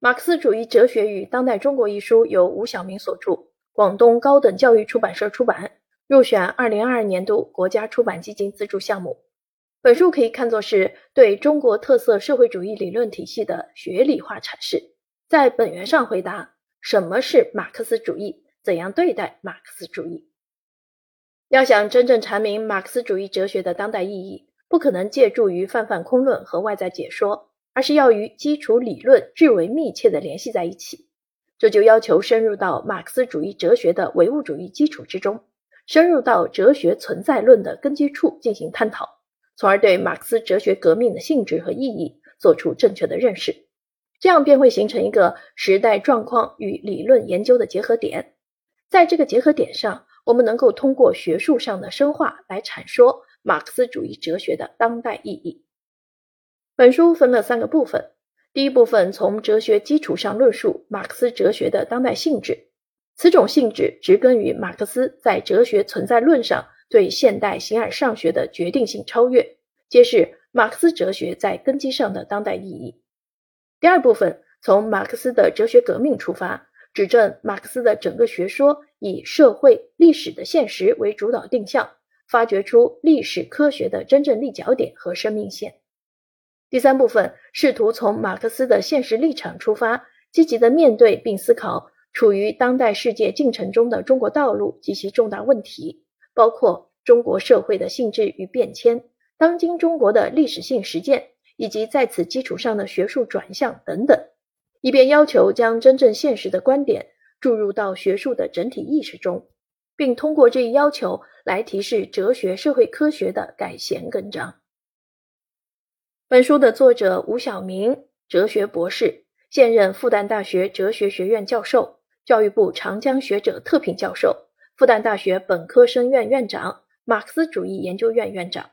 马克思主义哲学与当代中国》一书由吴晓明所著，广东高等教育出版社出版，入选二零二二年度国家出版基金资助项目。本书可以看作是对中国特色社会主义理论体系的学理化阐释，在本源上回答什么是马克思主义，怎样对待马克思主义。要想真正阐明马克思主义哲学的当代意义，不可能借助于泛泛空论和外在解说，而是要与基础理论最为密切的联系在一起。这就要求深入到马克思主义哲学的唯物主义基础之中，深入到哲学存在论的根基处进行探讨。从而对马克思哲学革命的性质和意义做出正确的认识，这样便会形成一个时代状况与理论研究的结合点。在这个结合点上，我们能够通过学术上的深化来阐说马克思主义哲学的当代意义。本书分了三个部分，第一部分从哲学基础上论述马克思哲学的当代性质，此种性质植根于马克思在哲学存在论上。对现代形而上学的决定性超越，揭示马克思哲学在根基上的当代意义。第二部分从马克思的哲学革命出发，指证马克思的整个学说以社会历史的现实为主导定向，发掘出历史科学的真正立脚点和生命线。第三部分试图从马克思的现实立场出发，积极的面对并思考处于当代世界进程中的中国道路及其重大问题。包括中国社会的性质与变迁、当今中国的历史性实践，以及在此基础上的学术转向等等，以便要求将真正现实的观点注入到学术的整体意识中，并通过这一要求来提示哲学社会科学的改弦更张。本书的作者吴晓明，哲学博士，现任复旦大学哲学学院教授，教育部长江学者特聘教授。复旦大学本科生院院长、马克思主义研究院院长。